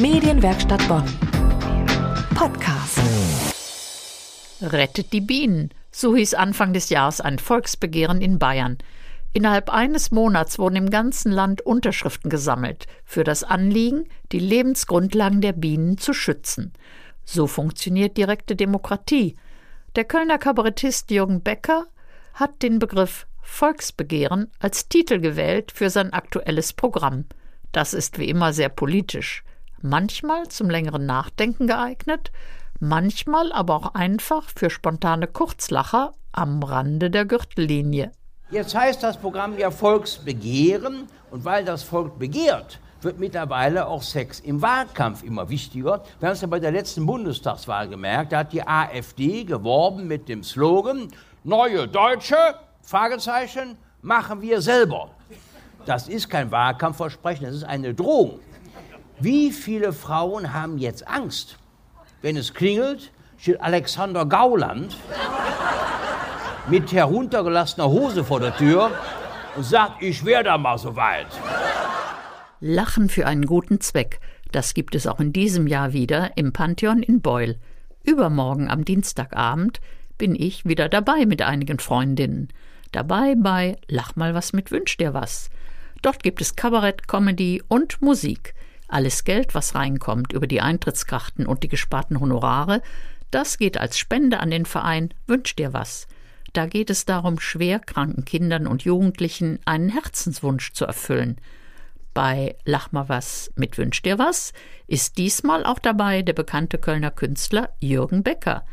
Medienwerkstatt Bonn. Podcast. Rettet die Bienen. So hieß Anfang des Jahres ein Volksbegehren in Bayern. Innerhalb eines Monats wurden im ganzen Land Unterschriften gesammelt für das Anliegen, die Lebensgrundlagen der Bienen zu schützen. So funktioniert direkte Demokratie. Der Kölner Kabarettist Jürgen Becker hat den Begriff Volksbegehren als Titel gewählt für sein aktuelles Programm. Das ist wie immer sehr politisch, manchmal zum längeren Nachdenken geeignet, manchmal aber auch einfach für spontane Kurzlacher am Rande der Gürtellinie. Jetzt heißt das Programm ja Volksbegehren und weil das Volk begehrt, wird mittlerweile auch Sex im Wahlkampf immer wichtiger. Wir haben es ja bei der letzten Bundestagswahl gemerkt, da hat die AfD geworben mit dem Slogan Neue Deutsche, Fragezeichen, machen wir selber. Das ist kein Wahlkampfversprechen, das ist eine Drohung. Wie viele Frauen haben jetzt Angst, wenn es klingelt, steht Alexander Gauland mit heruntergelassener Hose vor der Tür und sagt, ich wäre da mal so weit. Lachen für einen guten Zweck. Das gibt es auch in diesem Jahr wieder im Pantheon in Beul. Übermorgen am Dienstagabend bin ich wieder dabei mit einigen Freundinnen. Dabei bei Lach mal was mit Wünsch dir was. Dort gibt es Kabarett, Comedy und Musik. Alles Geld, was reinkommt über die Eintrittskarten und die gesparten Honorare, das geht als Spende an den Verein Wünsch dir was. Da geht es darum, schwerkranken Kindern und Jugendlichen einen Herzenswunsch zu erfüllen. Bei Lach mal was mit Wünsch dir was ist diesmal auch dabei der bekannte Kölner Künstler Jürgen Becker.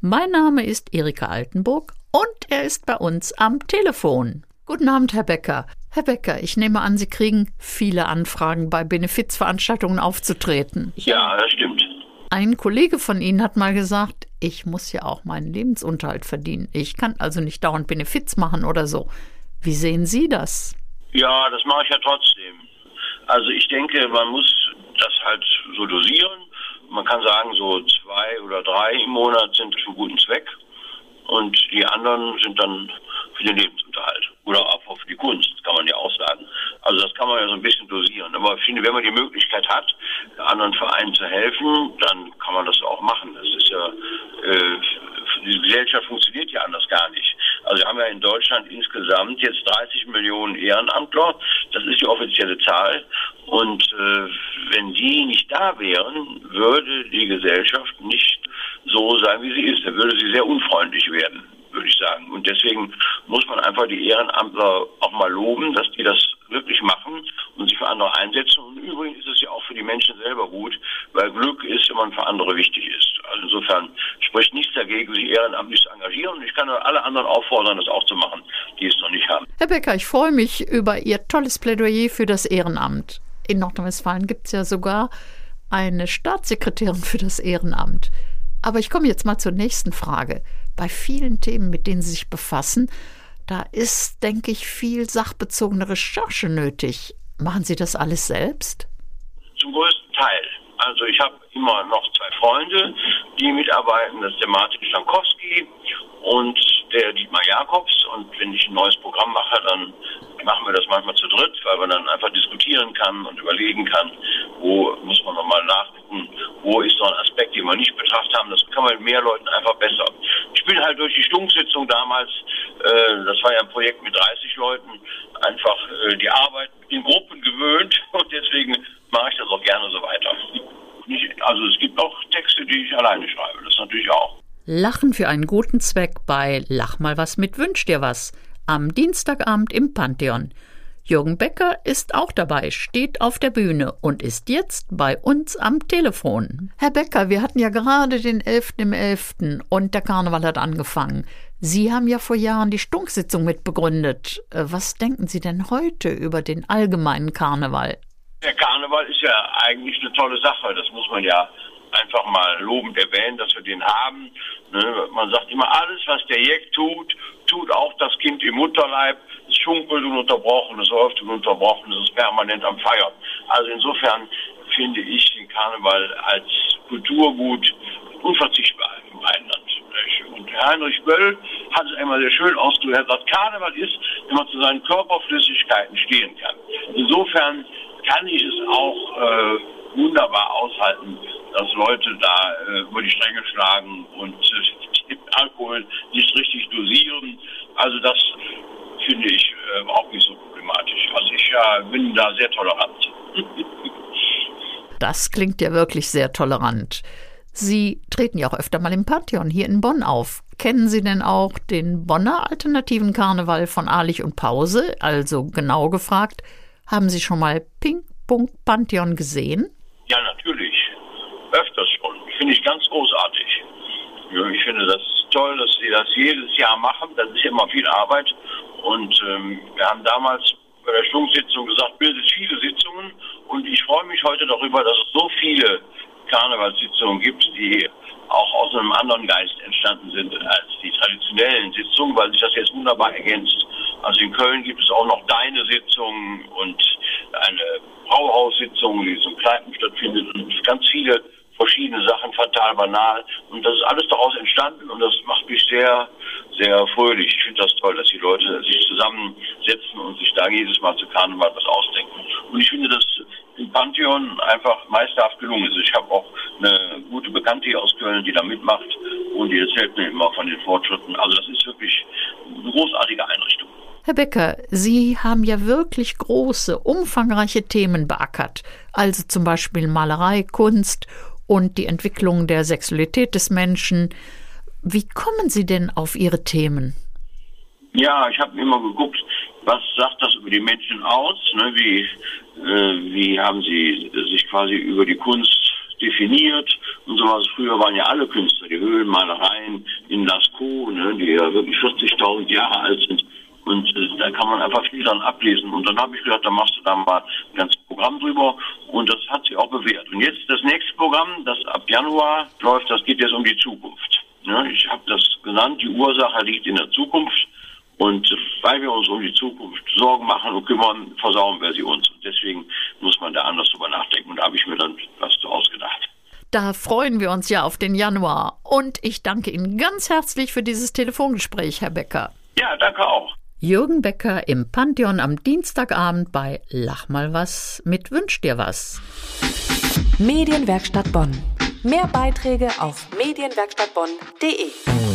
Mein Name ist Erika Altenburg und er ist bei uns am Telefon. Guten Abend, Herr Becker. Herr Becker, ich nehme an, Sie kriegen viele Anfragen, bei Benefizveranstaltungen aufzutreten. Ja, das stimmt. Ein Kollege von Ihnen hat mal gesagt, ich muss ja auch meinen Lebensunterhalt verdienen. Ich kann also nicht dauernd Benefiz machen oder so. Wie sehen Sie das? Ja, das mache ich ja trotzdem. Also ich denke, man muss das halt so dosieren. Man kann sagen, so zwei oder drei im Monat sind für guten Zweck und die anderen sind dann für den Lebensunterhalt oder auch für die Kunst, kann man ja auch sagen. Also das kann man ja so ein bisschen dosieren. Aber ich finde, wenn man die Möglichkeit hat, anderen Vereinen zu helfen, dann kann man das auch machen. Das ist ja, äh, die Gesellschaft funktioniert ja anders gar nicht. Also wir haben ja in Deutschland insgesamt jetzt 30 Millionen Ehrenamtler. Das ist die offizielle Zahl. Und äh, wenn die nicht da wären, würde die Gesellschaft nicht so sein, wie sie ist. Dann würde sie sehr unfreundlich werden sagen. Und deswegen muss man einfach die Ehrenamtler auch mal loben, dass die das wirklich machen und sich für andere einsetzen. Und übrigens ist es ja auch für die Menschen selber gut, weil Glück ist, wenn man für andere wichtig ist. Also insofern spricht nichts dagegen, sich ehrenamtlich zu engagieren. Und ich kann alle anderen auffordern, das auch zu machen, die es noch nicht haben. Herr Becker, ich freue mich über Ihr tolles Plädoyer für das Ehrenamt. In Nordrhein-Westfalen gibt es ja sogar eine Staatssekretärin für das Ehrenamt. Aber ich komme jetzt mal zur nächsten Frage. Bei vielen Themen, mit denen Sie sich befassen, da ist, denke ich, viel sachbezogene Recherche nötig. Machen Sie das alles selbst? Zum größten Teil. Also ich habe immer noch zwei Freunde, die mitarbeiten. Das ist der Martin Stankowski und der Dietmar Jakobs. Und wenn ich ein neues Programm mache, dann machen wir das manchmal zu dritt, weil man dann einfach diskutieren kann und überlegen kann, wo muss man nochmal nachgucken, wo ist so ein Aspekt, den wir nicht betrachtet haben. Das kann man mit mehr Leuten einfach besser. Ich bin halt durch die Stunksitzung damals, äh, das war ja ein Projekt mit 30 Leuten, einfach äh, die Arbeit in Gruppen gewöhnt und deswegen mache ich das auch gerne so weiter. Nicht, also es gibt auch Texte, die ich alleine schreibe, das natürlich auch. Lachen für einen guten Zweck bei Lach mal was mit Wünsch dir was am Dienstagabend im Pantheon. Jürgen Becker ist auch dabei, steht auf der Bühne und ist jetzt bei uns am Telefon. Herr Becker, wir hatten ja gerade den 11. im 11. und der Karneval hat angefangen. Sie haben ja vor Jahren die Stunksitzung mitbegründet. Äh, was denken Sie denn heute über den allgemeinen Karneval? Der Karneval ist ja eigentlich eine tolle Sache, das muss man ja einfach mal lobend erwähnen, dass wir den haben. Ne? Man sagt immer, alles, was der Jeck tut, tut auch das Kind im Mutterleib. Es schunkelt ununterbrochen, es läuft ununterbrochen, es ist permanent am Feiern. Also insofern finde ich den Karneval als Kulturgut unverzichtbar im Rheinland. Und Heinrich Böll hat es einmal sehr schön ausgedrückt. Sagt, Karneval ist, wenn man zu seinen Körperflüssigkeiten stehen kann. Insofern kann ich es auch äh, wunderbar aushalten, dass Leute da äh, über die Stränge schlagen und äh, Alkohol nicht richtig dosieren. Also das finde ich äh, auch nicht so problematisch. Also ich äh, bin da sehr tolerant. das klingt ja wirklich sehr tolerant. Sie treten ja auch öfter mal im Pantheon hier in Bonn auf. Kennen Sie denn auch den Bonner alternativen Karneval von Ahlich und Pause? Also genau gefragt, haben Sie schon mal Ping Pong Pantheon gesehen? Ja, natürlich. Öfters schon. Finde ich ganz großartig. Ich finde das toll, dass Sie das jedes Jahr machen. Das ist immer viel Arbeit. Und ähm, wir haben damals bei der Schwungsitzung gesagt, bildet viele Sitzungen. Und ich freue mich heute darüber, dass es so viele Karnevalssitzungen gibt, die auch aus einem anderen Geist entstanden sind als die traditionellen Sitzungen, weil sich das jetzt wunderbar ergänzt. Also in Köln gibt es auch noch deine Sitzung und eine Brauhaussitzung, die so in stattfindet und ganz viele verschiedene Sachen, fatal banal. Und das ist alles daraus entstanden und das macht mich sehr, sehr fröhlich. Ich finde das toll, dass die Leute sich zusammensetzen und sich da jedes Mal zu Karneval was ausdenken. Und ich finde, dass im Pantheon einfach meisterhaft gelungen ist. Ich habe auch eine gute Bekannte hier aus Köln, die da mitmacht und die erzählt mir immer von den Fortschritten. Also das ist wirklich eine großartige Einrichtung. Herr Becker, Sie haben ja wirklich große, umfangreiche Themen beackert, also zum Beispiel Malerei, Kunst und die Entwicklung der Sexualität des Menschen. Wie kommen Sie denn auf Ihre Themen? Ja, ich habe immer geguckt, was sagt das über die Menschen aus? Ne? Wie, äh, wie haben sie sich quasi über die Kunst definiert und sowas. Früher waren ja alle Künstler, die Höhlenmalereien in Lascaux, ne, die ja wirklich 40.000 Jahre alt sind. Und äh, da kann man einfach viel dann ablesen. Und dann habe ich gedacht, da machst du da mal ein ganzes Programm drüber. Und das hat sich auch bewährt. Und jetzt das nächste Programm, das ab Januar läuft, das geht jetzt um die Zukunft. Ne, ich habe das genannt, die Ursache liegt in der Zukunft. Und weil wir uns um die Zukunft Sorgen machen und kümmern, versauen wir sie uns. Und deswegen muss man da anders drüber nachdenken. Und da habe ich mir dann was zu ausgedacht. Da freuen wir uns ja auf den Januar. Und ich danke Ihnen ganz herzlich für dieses Telefongespräch, Herr Becker. Ja, danke auch. Jürgen Becker im Pantheon am Dienstagabend bei Lach mal was mit Wünsch dir was. Medienwerkstatt Bonn. Mehr Beiträge auf medienwerkstattbonn.de.